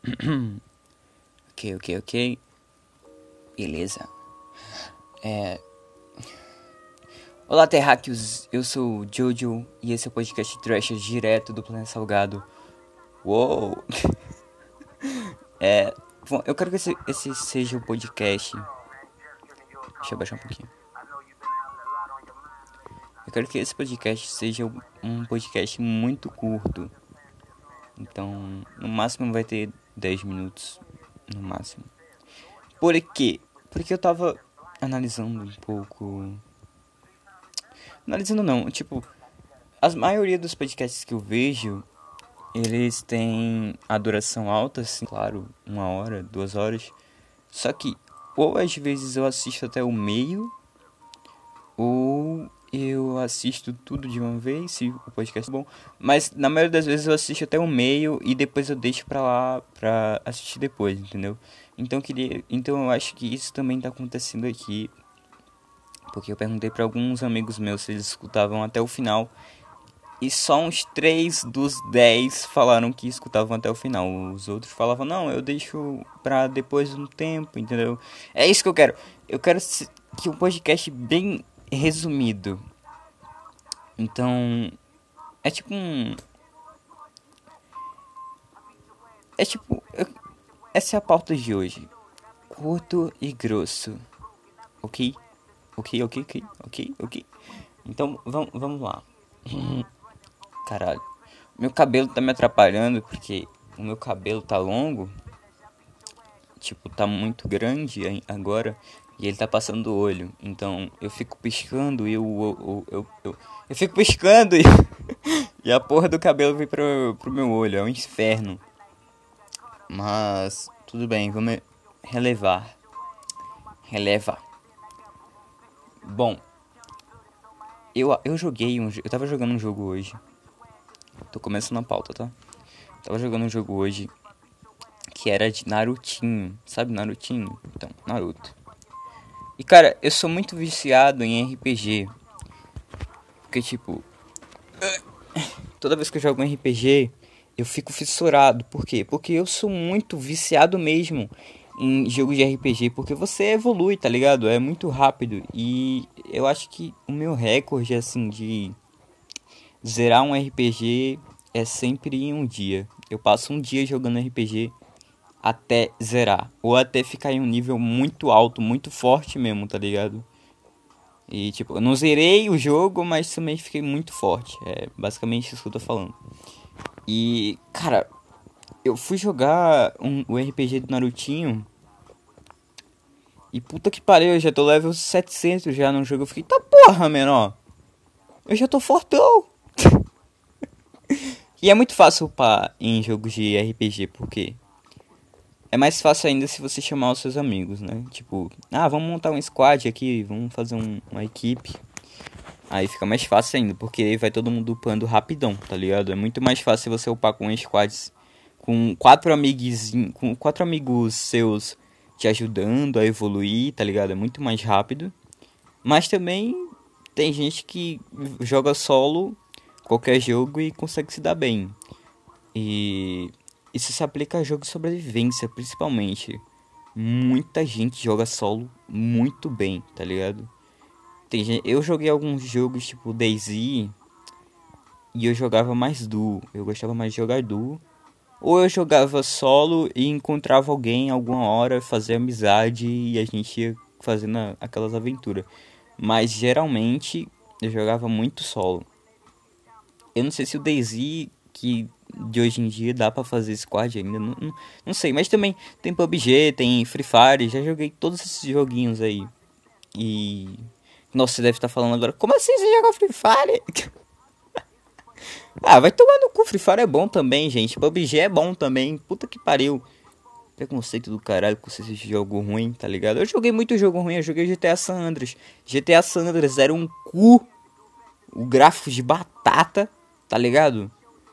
ok, ok, ok. Beleza. É. Olá, terráqueos. Eu sou o Jojo e esse é o podcast Trash direto do Planeta Salgado. Uou! é. Bom, eu quero que esse, esse seja o podcast. Deixa eu baixar um pouquinho. Eu quero que esse podcast seja um podcast muito curto. Então, no máximo vai ter 10 minutos. No máximo. Por quê? Porque eu tava analisando um pouco. Analisando não, tipo, a maioria dos podcasts que eu vejo, eles têm a duração alta, assim, claro, uma hora, duas horas. Só que, ou às vezes eu assisto até o meio, ou eu assisto tudo de uma vez, se o podcast é bom. Mas na maioria das vezes eu assisto até o meio e depois eu deixo pra lá pra assistir depois, entendeu? Então queria, então eu acho que isso também tá acontecendo aqui. Porque eu perguntei para alguns amigos meus se eles escutavam até o final. E só uns 3 dos 10 falaram que escutavam até o final. Os outros falavam, não, eu deixo pra depois de um tempo, entendeu? É isso que eu quero. Eu quero que um podcast bem resumido. Então, é tipo um. É tipo. Essa é a pauta de hoje. Curto e grosso. Ok? Ok, ok, ok, ok, ok. Então, vamos, vamos lá. Caralho. Meu cabelo tá me atrapalhando porque o meu cabelo tá longo. Tipo, tá muito grande agora. E ele tá passando o olho. Então eu fico piscando e eu. Eu, eu, eu, fico piscando e. e a porra do cabelo vem pro, pro meu olho. É um inferno. Mas. Tudo bem, vamos relevar. Relevar. Bom. Eu, eu joguei um. Eu tava jogando um jogo hoje. Tô começando a pauta, tá? Tava jogando um jogo hoje. Que era de Narutinho. Sabe Narutinho? Então, Naruto. E cara, eu sou muito viciado em RPG. Porque tipo. Toda vez que eu jogo um RPG, eu fico fissurado. Por quê? Porque eu sou muito viciado mesmo em jogos de RPG. Porque você evolui, tá ligado? É muito rápido. E eu acho que o meu recorde, assim, de zerar um RPG é sempre em um dia. Eu passo um dia jogando RPG até zerar. Ou até ficar em um nível muito alto, muito forte mesmo, tá ligado? E tipo, eu não zerei o jogo, mas também fiquei muito forte. É basicamente isso que eu tô falando. E, cara, eu fui jogar um, o RPG do Narutinho. E puta que pariu, eu já tô level 700 já no jogo. Eu fiquei, tá porra, menor. Eu já tô fortão. e é muito fácil upar em jogos de RPG, porque é mais fácil ainda se você chamar os seus amigos, né? Tipo, ah, vamos montar um squad aqui, vamos fazer um, uma equipe. Aí fica mais fácil ainda, porque vai todo mundo upando rapidão, tá ligado? É muito mais fácil você upar com squads com quatro amigos, com quatro amigos seus te ajudando a evoluir, tá ligado? É muito mais rápido. Mas também tem gente que joga solo qualquer jogo e consegue se dar bem. E isso se aplica a jogos de sobrevivência, principalmente. Muita gente joga solo muito bem, tá ligado? Tem gente, eu joguei alguns jogos tipo DayZ e eu jogava mais duo. Eu gostava mais de jogar duo. Ou eu jogava solo e encontrava alguém alguma hora, fazia amizade e a gente ia fazendo aquelas aventuras. Mas geralmente eu jogava muito solo. Eu não sei se o DayZ que de hoje em dia dá para fazer squad ainda, não, não, não, sei, mas também tem PUBG, tem Free Fire, já joguei todos esses joguinhos aí. E nossa, você deve estar falando agora, como assim você joga Free Fire? ah, vai tomar no cu, Free Fire é bom também, gente. PUBG é bom também, puta que pariu. Preconceito do caralho com esse jogo ruim, tá ligado? Eu joguei muito jogo ruim, eu joguei GTA San Andreas. GTA San Andreas era um cu. O gráfico de batata, tá ligado?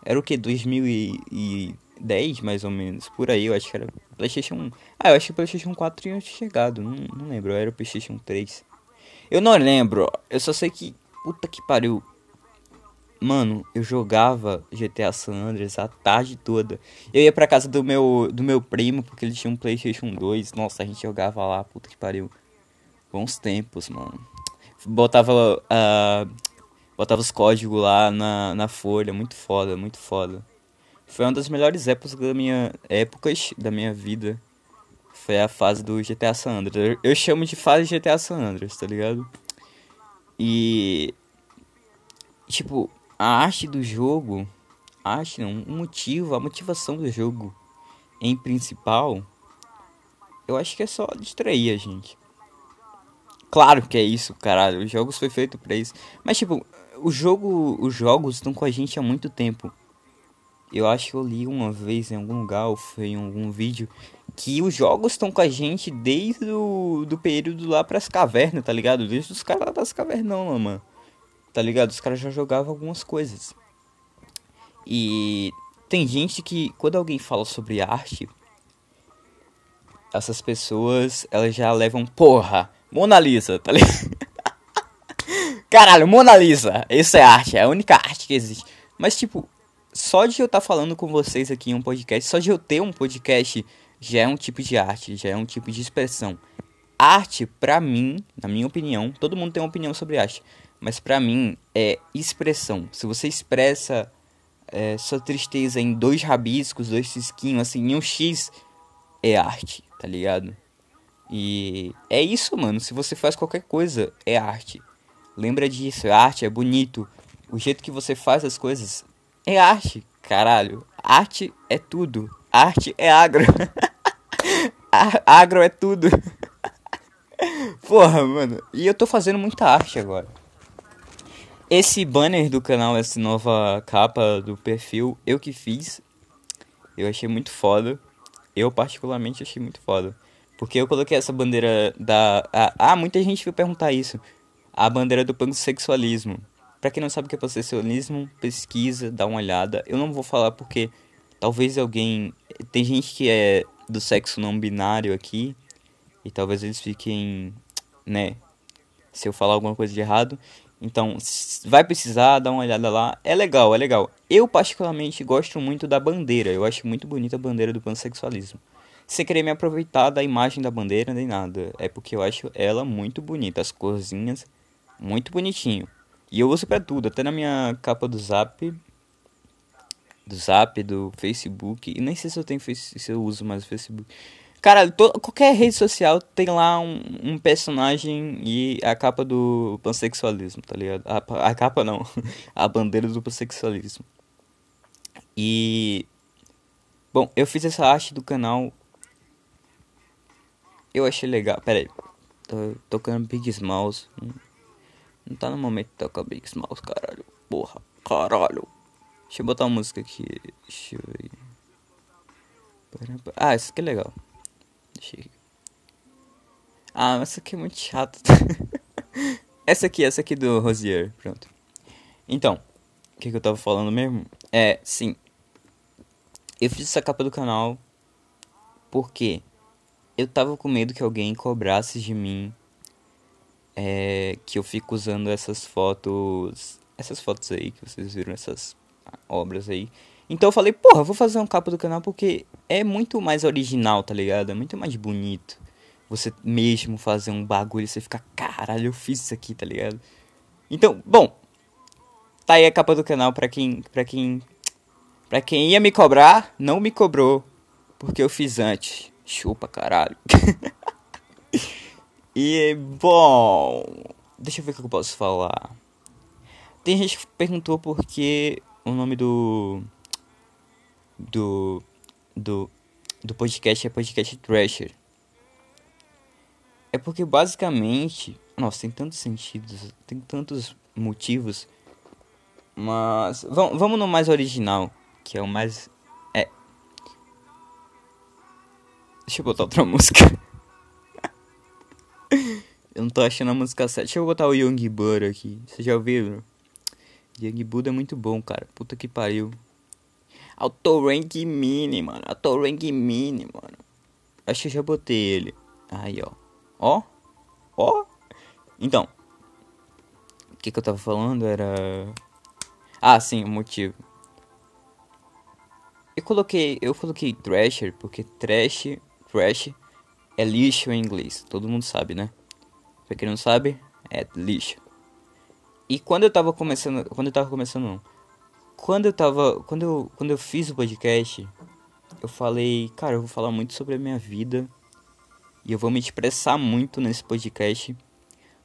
Era o que? 2010, mais ou menos. Por aí, eu acho que era PlayStation 1. Ah, eu acho que o PlayStation 4 tinha chegado. Não, não lembro, era o PlayStation 3. Eu não lembro. Eu só sei que. Puta que pariu. Mano, eu jogava GTA San Andreas a tarde toda. Eu ia pra casa do meu, do meu primo, porque ele tinha um PlayStation 2. Nossa, a gente jogava lá, puta que pariu. Bons tempos, mano. Botava, uh, botava os códigos lá na, na folha. Muito foda, muito foda. Foi uma das melhores épocas da minha, épocas da minha vida. Foi a fase do GTA San Andreas. Eu chamo de fase GTA San Andreas, tá ligado? E. Tipo, a arte do jogo, a arte não, o motivo, a motivação do jogo em principal, eu acho que é só distrair a gente. Claro que é isso, caralho, os jogos foi feito para isso. Mas tipo, o jogo, os jogos estão com a gente há muito tempo. Eu acho que eu li uma vez em algum lugar, ou foi em algum vídeo, que os jogos estão com a gente desde o do período lá pras cavernas, tá ligado? Desde os caras das cavernão, mano tá ligado? Os caras já jogavam algumas coisas. E tem gente que, quando alguém fala sobre arte, essas pessoas, elas já levam, porra, Mona Lisa, tá ligado? Caralho, Mona Lisa, isso é arte, é a única arte que existe. Mas, tipo, só de eu estar tá falando com vocês aqui em um podcast, só de eu ter um podcast, já é um tipo de arte, já é um tipo de expressão. Arte, pra mim, na minha opinião, todo mundo tem uma opinião sobre arte. Mas para mim é expressão. Se você expressa é, sua tristeza em dois rabiscos, dois cisquinhos, assim, em um X, é arte, tá ligado? E é isso, mano. Se você faz qualquer coisa, é arte. Lembra disso, é arte, é bonito. O jeito que você faz as coisas é arte, caralho. Arte é tudo. Arte é agro. agro é tudo. Porra, mano. E eu tô fazendo muita arte agora. Esse banner do canal, essa nova capa do perfil, eu que fiz. Eu achei muito foda. Eu particularmente achei muito foda. Porque eu coloquei essa bandeira da. Ah, muita gente veio perguntar isso. A bandeira do pansexualismo. Pra quem não sabe o que é pansexualismo, pesquisa, dá uma olhada. Eu não vou falar porque talvez alguém. Tem gente que é do sexo não binário aqui. E talvez eles fiquem. né? Se eu falar alguma coisa de errado. Então, vai precisar dar uma olhada lá. É legal, é legal. Eu, particularmente, gosto muito da bandeira. Eu acho muito bonita a bandeira do pansexualismo. Sem querer me aproveitar da imagem da bandeira nem nada. É porque eu acho ela muito bonita. As corzinhas, muito bonitinho. E eu uso pra tudo. Até na minha capa do Zap. Do Zap, do Facebook. E nem sei se eu tenho se eu uso mais o Facebook. Cara, qualquer rede social tem lá um, um, personagem e a capa do pansexualismo, tá ligado? A, a capa não, a bandeira do pansexualismo. E. Bom, eu fiz essa arte do canal. Eu achei legal. Pera aí. Tô tocando Big Smalls. Não tá no momento de tocar Big Smalls, caralho. Porra, caralho. Deixa eu botar uma música aqui. Deixa eu ver. Ah, isso aqui é legal. Ah, essa aqui é muito chata. essa aqui, essa aqui do Rosier, pronto. Então, o que, que eu tava falando mesmo? É, sim. Eu fiz essa capa do canal porque eu tava com medo que alguém cobrasse de mim é, que eu fico usando essas fotos. Essas fotos aí que vocês viram, essas obras aí. Então eu falei, porra, vou fazer um capa do canal porque é muito mais original, tá ligado? É muito mais bonito. Você mesmo fazer um bagulho e você ficar, caralho, eu fiz isso aqui, tá ligado? Então, bom, tá aí a capa do canal pra quem, pra quem, pra quem ia me cobrar, não me cobrou, porque eu fiz antes. Chupa, caralho. e, bom, deixa eu ver o que eu posso falar. Tem gente que perguntou por que o nome do do do do podcast é podcast Thrasher. É porque basicamente, nossa, tem tantos sentidos, tem tantos motivos. Mas vamos, vamos no mais original, que é o mais é Deixa eu botar outra música. Não tô achando a música certa. Deixa eu botar o Young Buddha aqui. Vocês já ouviram? Young Buddha é muito bom, cara. Puta que pariu. Autorank Mini, mano. Autorank Mini, mano. Acho que eu já botei ele. Aí, ó. Ó. Ó. Então. O que, que eu tava falando era. Ah, sim, o motivo. Eu coloquei, eu coloquei Thrasher porque trash, trash é lixo em inglês. Todo mundo sabe, né? Pra quem não sabe, é lixo. E quando eu tava começando, quando eu tava começando, não. Quando eu tava, quando eu, quando eu fiz o podcast, eu falei, cara, eu vou falar muito sobre a minha vida e eu vou me expressar muito nesse podcast,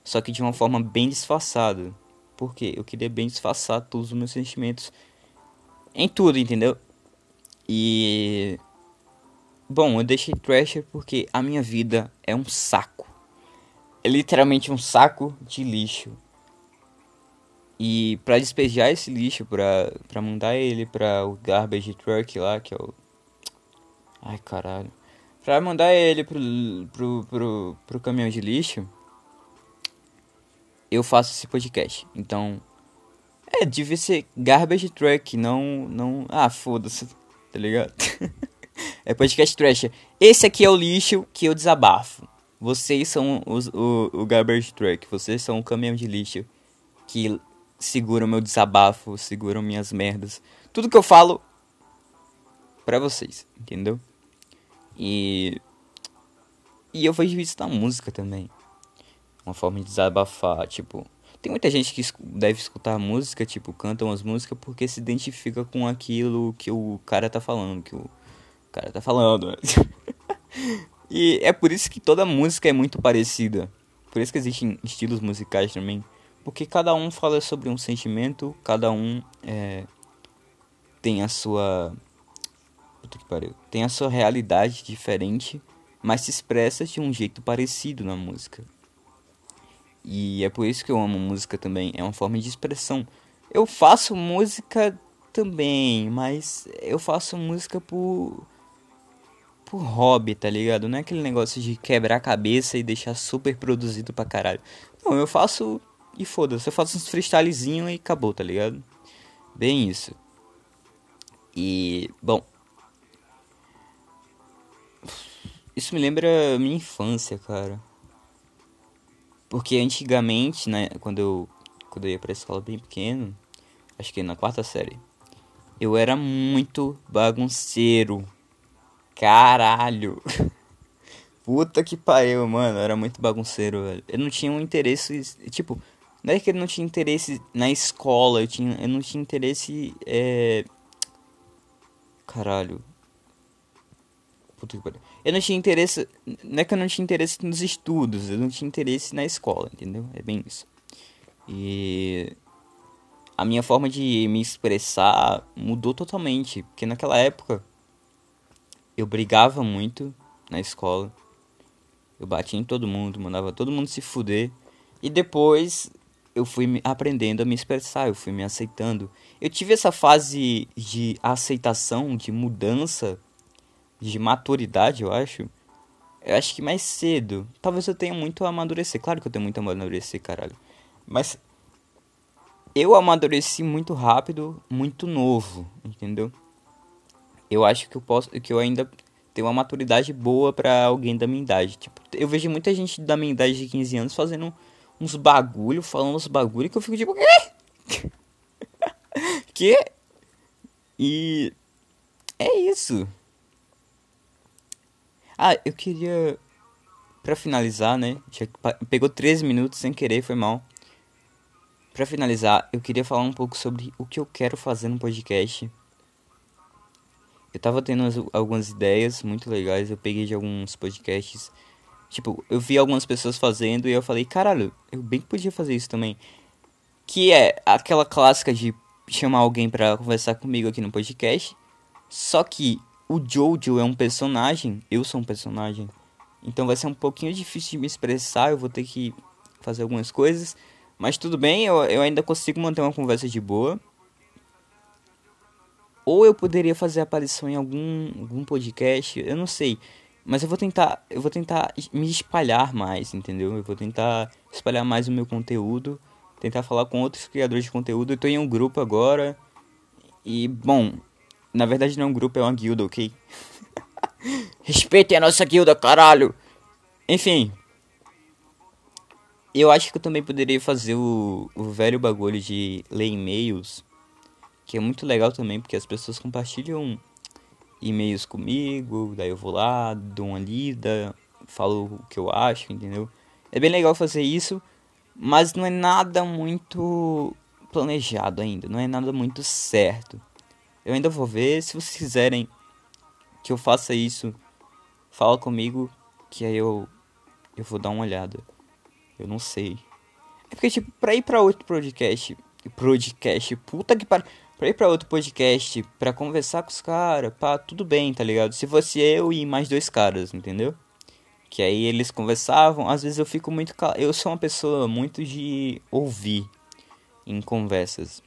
só que de uma forma bem disfarçada. Porque eu queria bem disfarçar todos os meus sentimentos em tudo, entendeu? E bom, eu deixei Thrasher porque a minha vida é um saco. É literalmente um saco de lixo. E para despejar esse lixo, pra, pra mandar ele pra o garbage truck lá, que é o. Ai caralho. Pra mandar ele pro, pro, pro, pro caminhão de lixo, eu faço esse podcast. Então. É, devia ser garbage truck, não. não ah, foda-se, tá ligado? é podcast trash. Esse aqui é o lixo que eu desabafo. Vocês são os, o, o garbage truck, vocês são o caminhão de lixo que seguram meu desabafo, seguram minhas merdas. Tudo que eu falo pra vocês, entendeu? E. E eu vejo isso na música também. Uma forma de desabafar, tipo. Tem muita gente que deve escutar música, tipo, cantam as músicas porque se identifica com aquilo que o cara tá falando, que o cara tá falando. E é por isso que toda música é muito parecida. Por isso que existem estilos musicais também. Porque cada um fala sobre um sentimento, cada um é, tem a sua. Puta que pariu. Tem a sua realidade diferente, mas se expressa de um jeito parecido na música. E é por isso que eu amo música também, é uma forma de expressão. Eu faço música também, mas eu faço música por por hobby, tá ligado? Não é aquele negócio de quebrar a cabeça e deixar super produzido pra caralho. Não, eu faço e foda-se, eu faço uns freestylezinho e acabou, tá ligado? Bem isso. E, bom. Isso me lembra minha infância, cara. Porque antigamente, né, quando eu, quando eu ia pra escola bem pequeno, acho que na quarta série, eu era muito bagunceiro. Caralho. Puta que pariu, mano. Era muito bagunceiro, velho. Eu não tinha um interesse. Tipo, não é que eu não tinha interesse na escola, eu, tinha, eu não tinha interesse. É... Caralho. Puta que pariu. Eu não tinha interesse. Não é que eu não tinha interesse nos estudos, eu não tinha interesse na escola, entendeu? É bem isso. E. A minha forma de me expressar mudou totalmente. Porque naquela época. Eu brigava muito na escola. Eu batia em todo mundo, mandava todo mundo se fuder. E depois eu fui aprendendo a me expressar, eu fui me aceitando. Eu tive essa fase de aceitação, de mudança, de maturidade, eu acho. Eu acho que mais cedo. Talvez eu tenha muito a amadurecer. Claro que eu tenho muito a amadurecer, caralho. Mas eu amadureci muito rápido, muito novo, entendeu? Eu acho que eu posso, que eu ainda tenho uma maturidade boa para alguém da minha idade. Tipo, eu vejo muita gente da minha idade de 15 anos fazendo uns bagulho, falando uns bagulho que eu fico tipo, quê? que? E é isso. Ah, eu queria para finalizar, né? Já pegou 13 minutos sem querer, foi mal. Para finalizar, eu queria falar um pouco sobre o que eu quero fazer no podcast. Eu tava tendo algumas ideias muito legais, eu peguei de alguns podcasts Tipo, eu vi algumas pessoas fazendo e eu falei, caralho, eu bem podia fazer isso também. Que é aquela clássica de chamar alguém para conversar comigo aqui no podcast. Só que o Jojo é um personagem, eu sou um personagem. Então vai ser um pouquinho difícil de me expressar, eu vou ter que fazer algumas coisas. Mas tudo bem, eu, eu ainda consigo manter uma conversa de boa. Ou eu poderia fazer aparição em algum, algum podcast, eu não sei. Mas eu vou tentar, eu vou tentar me espalhar mais, entendeu? Eu vou tentar espalhar mais o meu conteúdo, tentar falar com outros criadores de conteúdo. Eu tô em um grupo agora. E, bom, na verdade não é um grupo, é uma guilda, ok? Respeitem a nossa guilda, caralho! Enfim. Eu acho que eu também poderia fazer o, o velho bagulho de ler e-mails. Que é muito legal também, porque as pessoas compartilham e-mails comigo, daí eu vou lá, dou uma lida, falo o que eu acho, entendeu? É bem legal fazer isso, mas não é nada muito planejado ainda, não é nada muito certo. Eu ainda vou ver, se vocês quiserem que eu faça isso, fala comigo que aí eu eu vou dar uma olhada. Eu não sei. É porque tipo, pra ir pra outro podcast, podcast, puta que pariu pra ir pra outro podcast, pra conversar com os caras, pá, tudo bem, tá ligado? Se fosse eu e mais dois caras, entendeu? Que aí eles conversavam, às vezes eu fico muito. Cal... Eu sou uma pessoa muito de ouvir em conversas.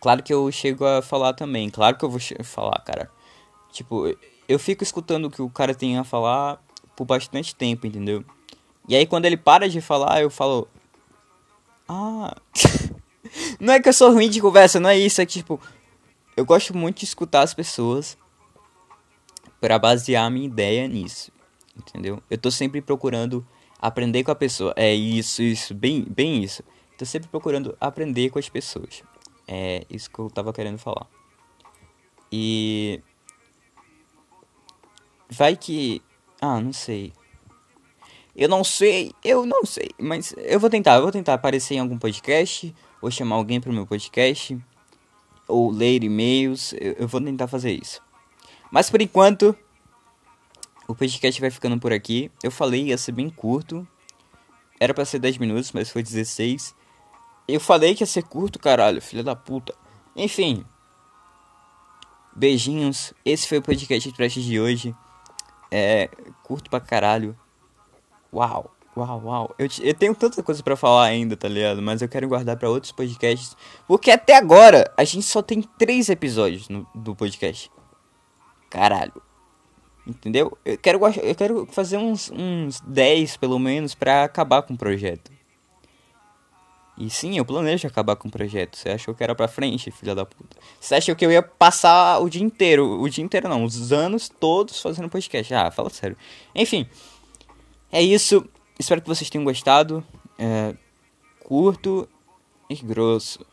Claro que eu chego a falar também, claro que eu vou falar, cara. Tipo, eu fico escutando o que o cara tem a falar por bastante tempo, entendeu? E aí quando ele para de falar, eu falo. Ah. Não é que eu sou ruim de conversa, não é isso. É tipo, eu gosto muito de escutar as pessoas para basear a minha ideia nisso. Entendeu? Eu tô sempre procurando aprender com a pessoa. É isso, isso, bem, bem isso. Tô sempre procurando aprender com as pessoas. É isso que eu tava querendo falar. E. Vai que. Ah, não sei. Eu não sei, eu não sei. Mas eu vou tentar, eu vou tentar aparecer em algum podcast ou chamar alguém para o meu podcast, ou ler e-mails, eu, eu vou tentar fazer isso. Mas por enquanto, o podcast vai ficando por aqui. Eu falei ia ser bem curto. Era para ser 10 minutos, mas foi 16. Eu falei que ia ser curto, caralho, filha da puta. Enfim. Beijinhos. Esse foi o podcast Trash de hoje. É curto pra caralho. Uau. Uau, uau. Eu, eu tenho tanta coisa para falar ainda, tá ligado? Mas eu quero guardar para outros podcasts. Porque até agora a gente só tem três episódios no, do podcast. Caralho. Entendeu? Eu quero, eu quero fazer uns, uns 10 pelo menos para acabar com o projeto. E sim, eu planejo acabar com o projeto. Você achou que era pra frente, filha da puta? Você achou que eu ia passar o dia inteiro? O dia inteiro não, os anos todos fazendo podcast. Ah, fala sério. Enfim, é isso. Espero que vocês tenham gostado. É, curto e grosso.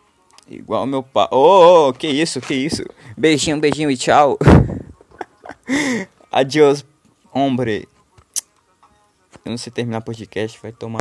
Igual meu pai. Oh, oh, que isso, que isso. Beijinho, beijinho e tchau. Adiós, hombre. Eu não sei terminar podcast, vai tomar.